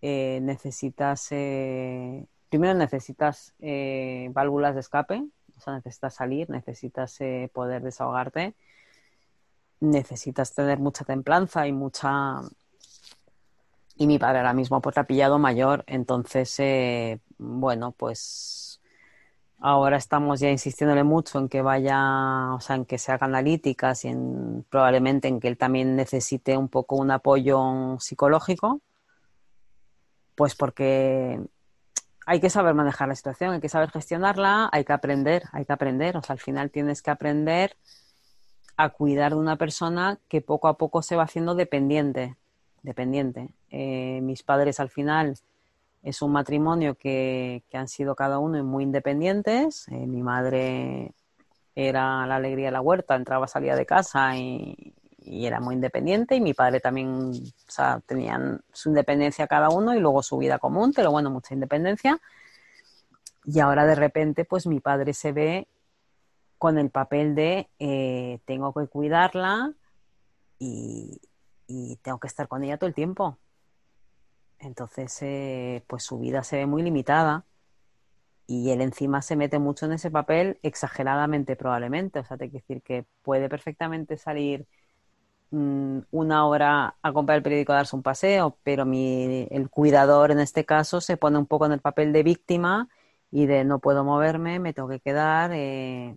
eh, necesitas, eh, primero necesitas eh, válvulas de escape, o sea, necesitas salir, necesitas poder desahogarte, necesitas tener mucha templanza y mucha... Y mi padre ahora mismo pues ha pillado mayor, entonces, bueno, pues ahora estamos ya insistiéndole mucho en que vaya, o sea, en que se hagan analíticas y en, probablemente en que él también necesite un poco un apoyo psicológico pues porque hay que saber manejar la situación, hay que saber gestionarla, hay que aprender, hay que aprender. O sea, al final tienes que aprender a cuidar de una persona que poco a poco se va haciendo dependiente. Dependiente. Eh, mis padres al final es un matrimonio que, han sido cada uno muy independientes. Eh, mi madre era la alegría de la huerta, entraba, salía de casa y, y era muy independiente y mi padre también, o sea, tenían su independencia cada uno y luego su vida común, pero bueno, mucha independencia. Y ahora de repente, pues mi padre se ve con el papel de eh, tengo que cuidarla y, tengo que estar con ella todo el tiempo. Entonces, eh, pues su vida se ve muy limitada y él encima se mete mucho en ese papel exageradamente probablemente. O sea, te quiero decir que puede perfectamente salir Mm, una hora a comprar el periódico a darse un paseo, pero mi, el cuidador en este caso se pone un poco en el papel de víctima y de no puedo moverme, me tengo que quedar. Eh,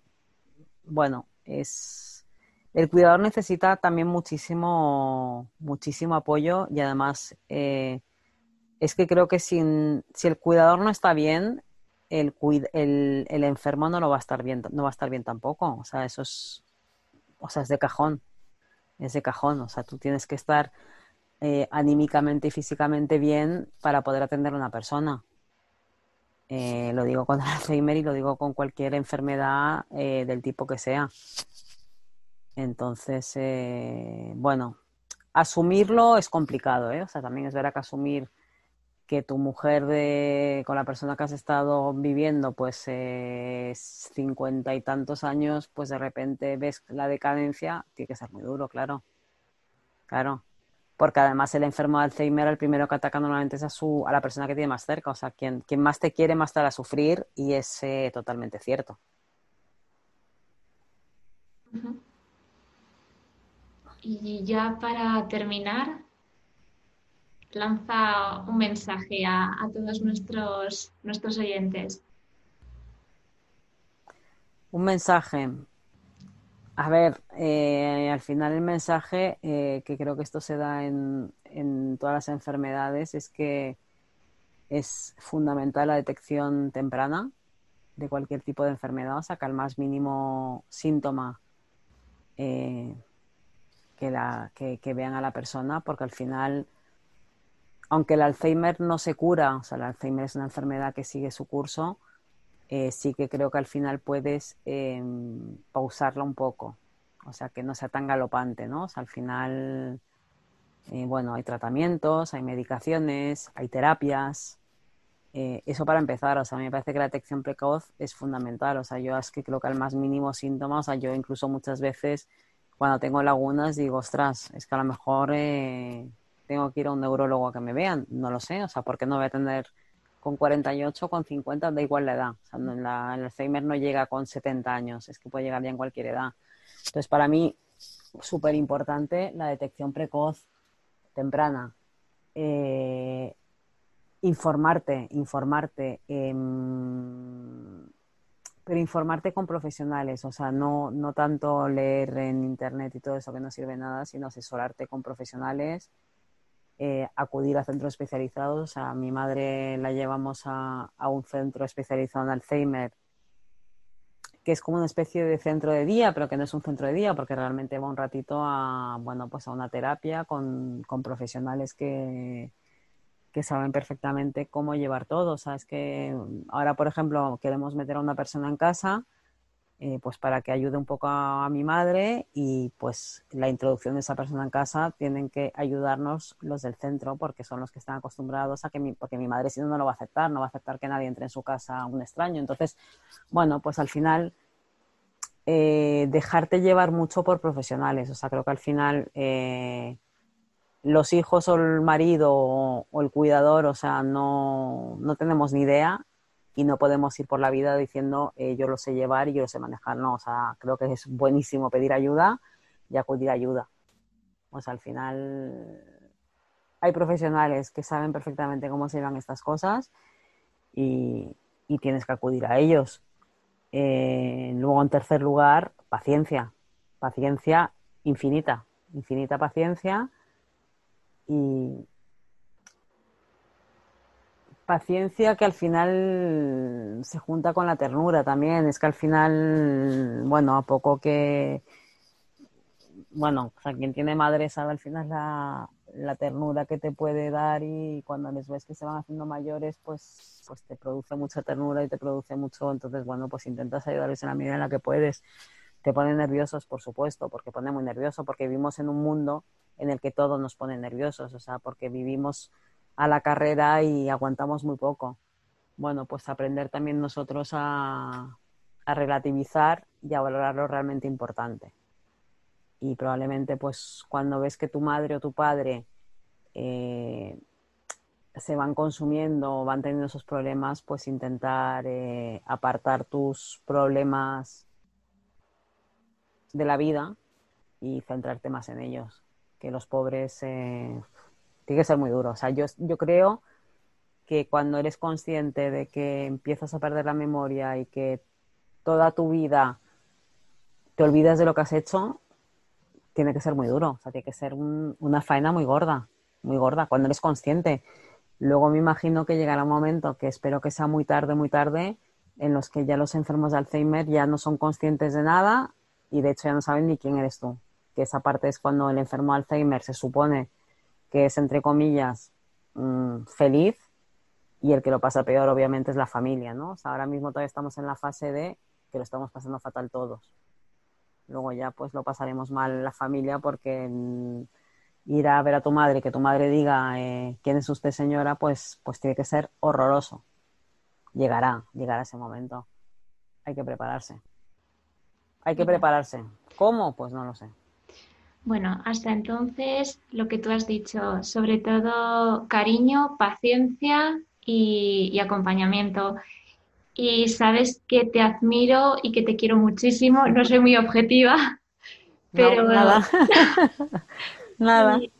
bueno, es el cuidador necesita también muchísimo, muchísimo apoyo y además eh, es que creo que sin, si el cuidador no está bien, el, el, el enfermo no lo va a estar bien, no va a estar bien tampoco. O sea, eso es, o sea, es de cajón ese cajón. O sea, tú tienes que estar eh, anímicamente y físicamente bien para poder atender a una persona. Eh, lo digo con Alzheimer y lo digo con cualquier enfermedad eh, del tipo que sea. Entonces, bueno, asumirlo es complicado, ¿eh? O sea, también es verdad que asumir que tu mujer de, con la persona que has estado viviendo, pues cincuenta y tantos años, pues de repente ves la decadencia, tiene que ser muy duro, claro. Claro. Porque además el enfermo de Alzheimer, el primero que ataca normalmente es a, su, a la persona que tiene más cerca. O sea, quien, quien más te quiere, más te hará sufrir y es eh, totalmente cierto. Y ya para terminar, lanza un mensaje a, todos nuestros, nuestros oyentes. Un mensaje. A ver, eh, al final el mensaje, eh, que creo que esto se da en, en, todas las enfermedades, es que es fundamental la detección temprana de cualquier tipo de enfermedad, o sea, al más mínimo síntoma eh, que, la, que, que vean a la persona, porque al final aunque el Alzheimer no se cura, o sea, el Alzheimer es una enfermedad que sigue su curso, eh, sí que creo que al final puedes eh, pausarla un poco, o sea, que no sea tan galopante, ¿no? O sea, al final, eh, bueno, hay tratamientos, hay medicaciones, hay terapias, eso para empezar, o sea, me parece que la detección precoz es fundamental, o sea, yo es que creo que al más mínimo síntoma, o sea, yo incluso muchas veces cuando tengo lagunas digo, ostras, es que a lo mejor tengo que ir a un neurólogo a que me vean, no lo sé, o sea, ¿por qué no voy a tener con 48, con 50, da igual la edad? O sea, en, el Alzheimer no llega con 70 años, es que puede llegar ya en cualquier edad. Entonces, para mí, súper importante la detección precoz, temprana. eh, informarte, informarte, em, pero informarte con profesionales, o sea, no, no tanto leer en internet y todo eso que no sirve nada, sino asesorarte con profesionales, eh, acudir a centros especializados. A mi madre la llevamos a, un centro especializado en Alzheimer que es como una especie de centro de día, pero que no es un centro de día, porque realmente va un ratito a, bueno, pues a una terapia con, con profesionales que, que saben perfectamente cómo llevar todo. O sea, es que ahora, por ejemplo, queremos meter a una persona en casa, eh, pues para que ayude un poco a, mi madre y pues la introducción de esa persona en casa tienen que ayudarnos los del centro porque son los que están acostumbrados a que mi, porque mi madre si no no lo va a aceptar, no va a aceptar que nadie entre en su casa un extraño. Entonces, bueno, pues al final eh, dejarte llevar mucho por profesionales. O sea, creo que al final eh, los hijos o el marido o, o el cuidador, o sea, no, no, tenemos ni idea y no podemos ir por la vida diciendo eh, yo lo sé llevar y yo lo sé manejar. No, o sea, creo que es buenísimo pedir ayuda y acudir a ayuda. Sea, al final hay profesionales que saben perfectamente cómo se llevan estas cosas y, y tienes que acudir a ellos. Eh, luego, en tercer lugar, paciencia. Paciencia infinita. Infinita paciencia. Y paciencia que al final se junta con la ternura también. Es que al final, bueno, a poco que. Bueno, o sea, quien tiene madre sabe al final la, la ternura que te puede dar y cuando les ves que se van haciendo mayores, pues, pues te produce mucha ternura y te produce mucho, entonces bueno, pues intentas ayudarles en la medida en la que puedes. Te ponen nerviosos, por supuesto, porque pone muy nervioso, porque vivimos en un mundo en el que todo nos pone nerviosos, o sea, porque vivimos a la carrera y aguantamos muy poco. Bueno, pues aprender también nosotros a, relativizar y a valorar lo realmente importante y probablemente pues cuando ves que tu madre o tu padre eh, se van consumiendo o van teniendo esos problemas, pues intentar eh, apartar tus problemas de la vida y centrarte más en ellos. Que los pobres eh, tiene que ser muy duro. O sea, yo, yo creo que cuando eres consciente de que empiezas a perder la memoria y que toda tu vida te olvidas de lo que has hecho, tiene que ser muy duro, o sea, tiene que ser un, una faena muy gorda, muy gorda, cuando eres consciente. Luego me imagino que llegará un momento, que espero que sea muy tarde, muy tarde, en los que ya los enfermos de Alzheimer ya no son conscientes de nada y de hecho ya no saben ni quién eres tú. Que esa parte es cuando el enfermo de Alzheimer se supone que es, entre comillas, mmm, feliz y el que lo pasa peor obviamente es la familia, ¿no? O sea, ahora mismo todavía estamos en la fase de que lo estamos pasando fatal todos. Luego ya pues lo pasaremos mal la familia porque mm, ir a ver a tu madre, que tu madre diga eh, quién es usted señora, pues, pues tiene que ser horroroso. Llegará, llegará ese momento. Hay que prepararse. Hay que prepararse. ¿Cómo? Pues no lo sé. Bueno, hasta entonces lo que tú has dicho, sobre todo cariño, paciencia y, y acompañamiento y sabes que te admiro y que te quiero muchísimo. No soy muy objetiva, pero no, nada. nada. Si,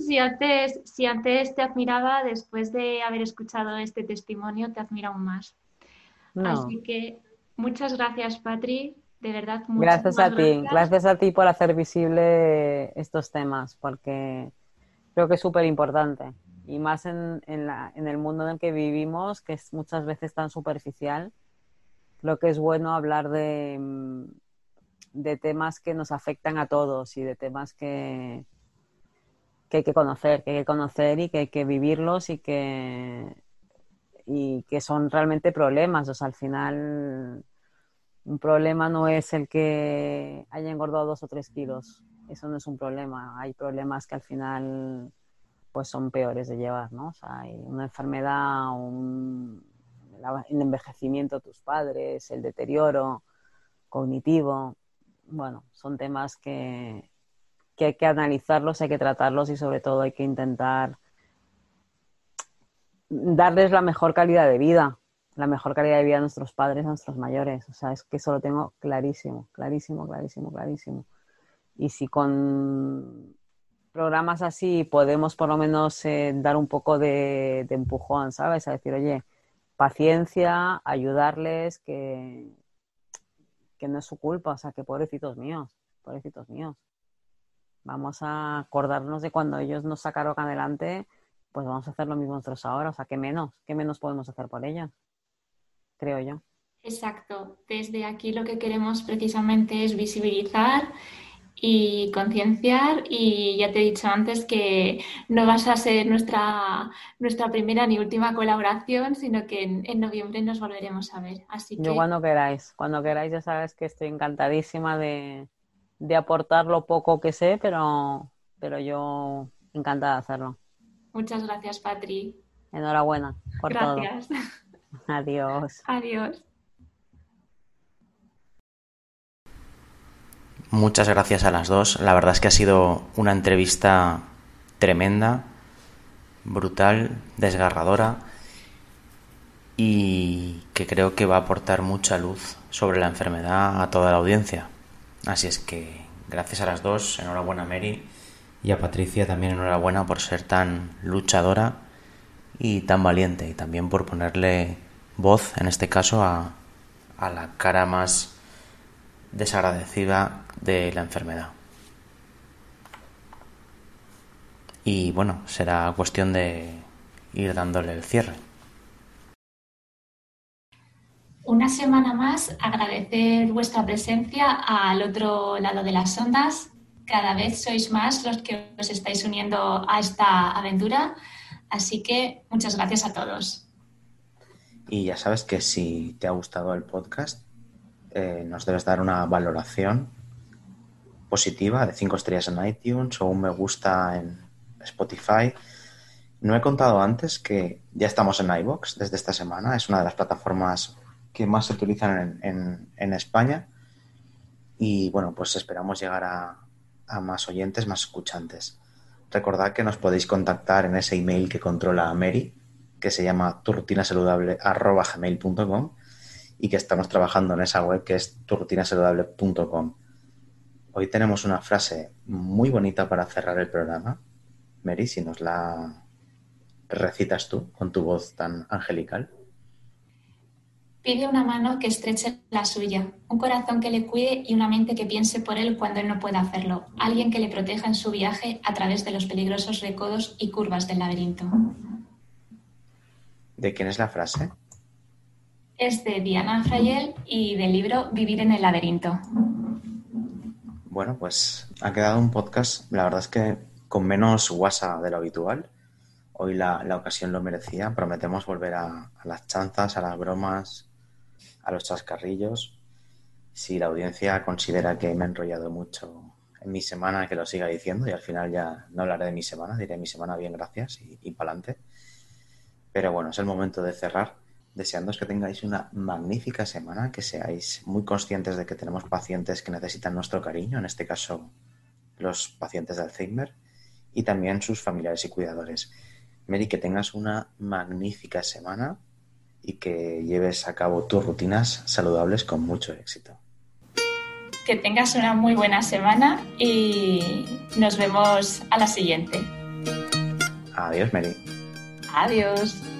si, antes, si antes te admiraba, después de haber escuchado este testimonio, te admiro aún más. No. Así que muchas gracias, Patri. De verdad, muchas gracias a ti. Gracias. gracias a ti por hacer visible estos temas, porque creo que es súper importante y más en, en, la, en, el mundo en el que vivimos, que es muchas veces tan superficial, creo que es bueno hablar de, mm, de temas que nos afectan a todos y de temas que, que hay que conocer, que hay que conocer y que hay que vivirlos y que, y que son realmente problemas. O sea, al final un problema no es el que haya engordado dos o tres kilos. Eso no es un problema. Hay problemas que al final pues son peores de llevar, ¿no? O sea, hay una enfermedad, un, el envejecimiento de tus padres, el deterioro cognitivo, bueno, son temas que, que hay que analizarlos, hay que tratarlos y sobre todo hay que intentar darles la mejor calidad de vida, la mejor calidad de vida a nuestros padres, a nuestros mayores. O sea, es que eso lo tengo clarísimo, clarísimo, clarísimo, clarísimo. Y si con programas así podemos por lo menos eh, dar un poco de, de empujón, ¿sabes? A decir, oye, paciencia, ayudarles, que, que no es su culpa, o sea, que pobrecitos míos, pobrecitos míos. Vamos a acordarnos de cuando ellos nos sacaron adelante, pues vamos a hacer lo mismo nosotros ahora, o sea, ¿qué menos? ¿Qué menos podemos hacer por ellos? Creo yo. Exacto. Desde aquí lo que queremos precisamente es visibilizar y concienciar y ya te he dicho antes que no vas a ser nuestra, nuestra primera ni última colaboración, sino que en, en noviembre nos volveremos a ver. Así que... Yo cuando queráis, cuando queráis ya sabes que estoy encantadísima de, de aportar lo poco que sé, pero, pero yo encantada de hacerlo. Muchas gracias, Patri. Enhorabuena por Gracias. todo. Adiós. Adiós. Muchas gracias a las dos. La verdad es que ha sido una entrevista tremenda, brutal, desgarradora y que creo que va a aportar mucha luz sobre la enfermedad a toda la audiencia. Así es que gracias a las dos, enhorabuena Mary y a Patricia también enhorabuena por ser tan luchadora y tan valiente y también por ponerle voz, en este caso, a, a la cara más desagradecida de la enfermedad. Y bueno, será cuestión de ir dándole el cierre. Una semana más, agradecer vuestra presencia al otro lado de las ondas. Cada vez sois más los que os estáis uniendo a esta aventura. Así que muchas gracias a todos. Y ya sabes que si te ha gustado el podcast, eh, nos debes dar una valoración positiva de 5 estrellas en iTunes o un me gusta en Spotify. No he contado antes que ya estamos en iBox desde esta semana. Es una de las plataformas que más se utilizan en, en- en España. Y bueno, pues esperamos llegar a, a más oyentes, más escuchantes. Recordad que nos podéis contactar en ese email que controla Mary, que se llama turrutinasaludable.gmail.com y que estamos trabajando en esa web que es turrutinasaludable.com. Hoy tenemos una frase muy bonita para cerrar el programa. Mary, si nos la recitas tú con tu voz tan angelical. Pide una mano que estreche la suya, un corazón que le cuide y una mente que piense por él cuando él no pueda hacerlo, alguien que le proteja en su viaje a través de los peligrosos recodos y curvas del laberinto. ¿De quién es la frase? Es de Diana Frayel y del libro Vivir en el laberinto. Bueno, pues ha quedado un podcast, la verdad es que con menos guasa de lo habitual. Hoy la, la ocasión lo merecía. Prometemos volver a, a las chanzas, a las bromas, a los chascarrillos. Si la audiencia considera que me he enrollado mucho en mi semana, que lo siga diciendo y al final ya no hablaré de mi semana, diré mi semana bien, gracias y, adelante. Pero bueno, es el momento de cerrar deseándoos que tengáis una magnífica semana, que seáis muy conscientes de que tenemos pacientes que necesitan nuestro cariño, en este caso los pacientes de Alzheimer, y también sus familiares y cuidadores. Mary, que tengas una magnífica semana y que lleves a cabo tus rutinas saludables con mucho éxito. Que tengas una muy buena semana y nos vemos a la siguiente. Adiós, Mary. Adiós.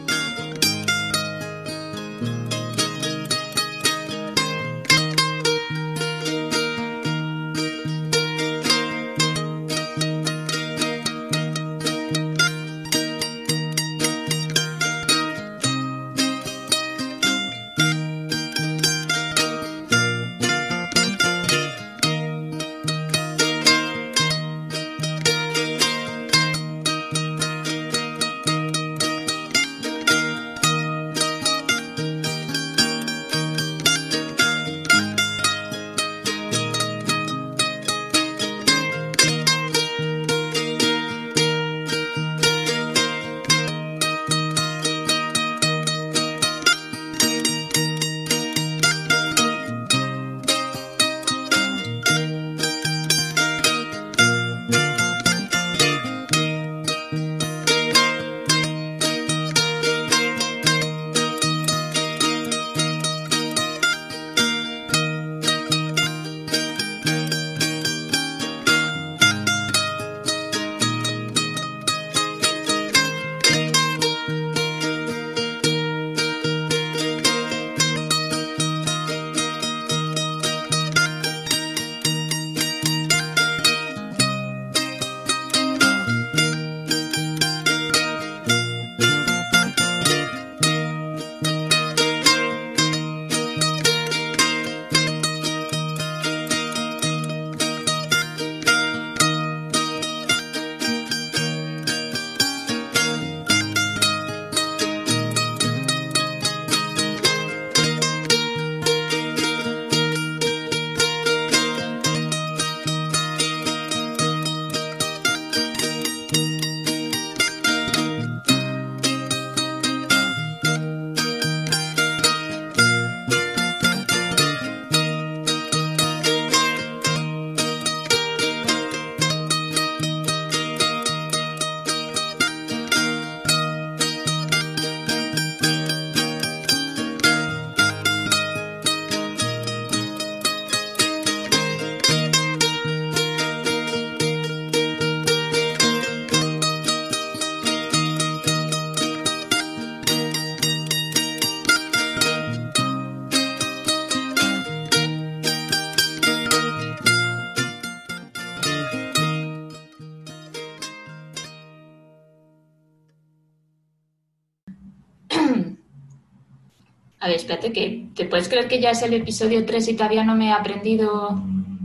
Espérate, que ¿te puedes creer que ya es el episodio 3 y todavía no me he aprendido?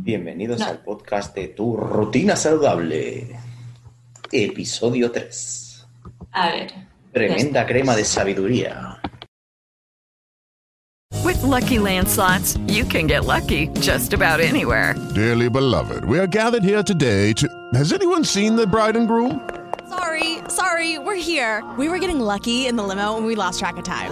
Bienvenidos No. al podcast de Tu Rutina Saludable. Episodio 3. A ver. Tremenda crema de sabiduría. With Lucky landslots, you can get lucky just about anywhere. Dearly beloved, we are gathered here today to. Has anyone seen the bride and groom? Sorry, sorry, we're here. We were getting lucky in the limo and we lost track of time.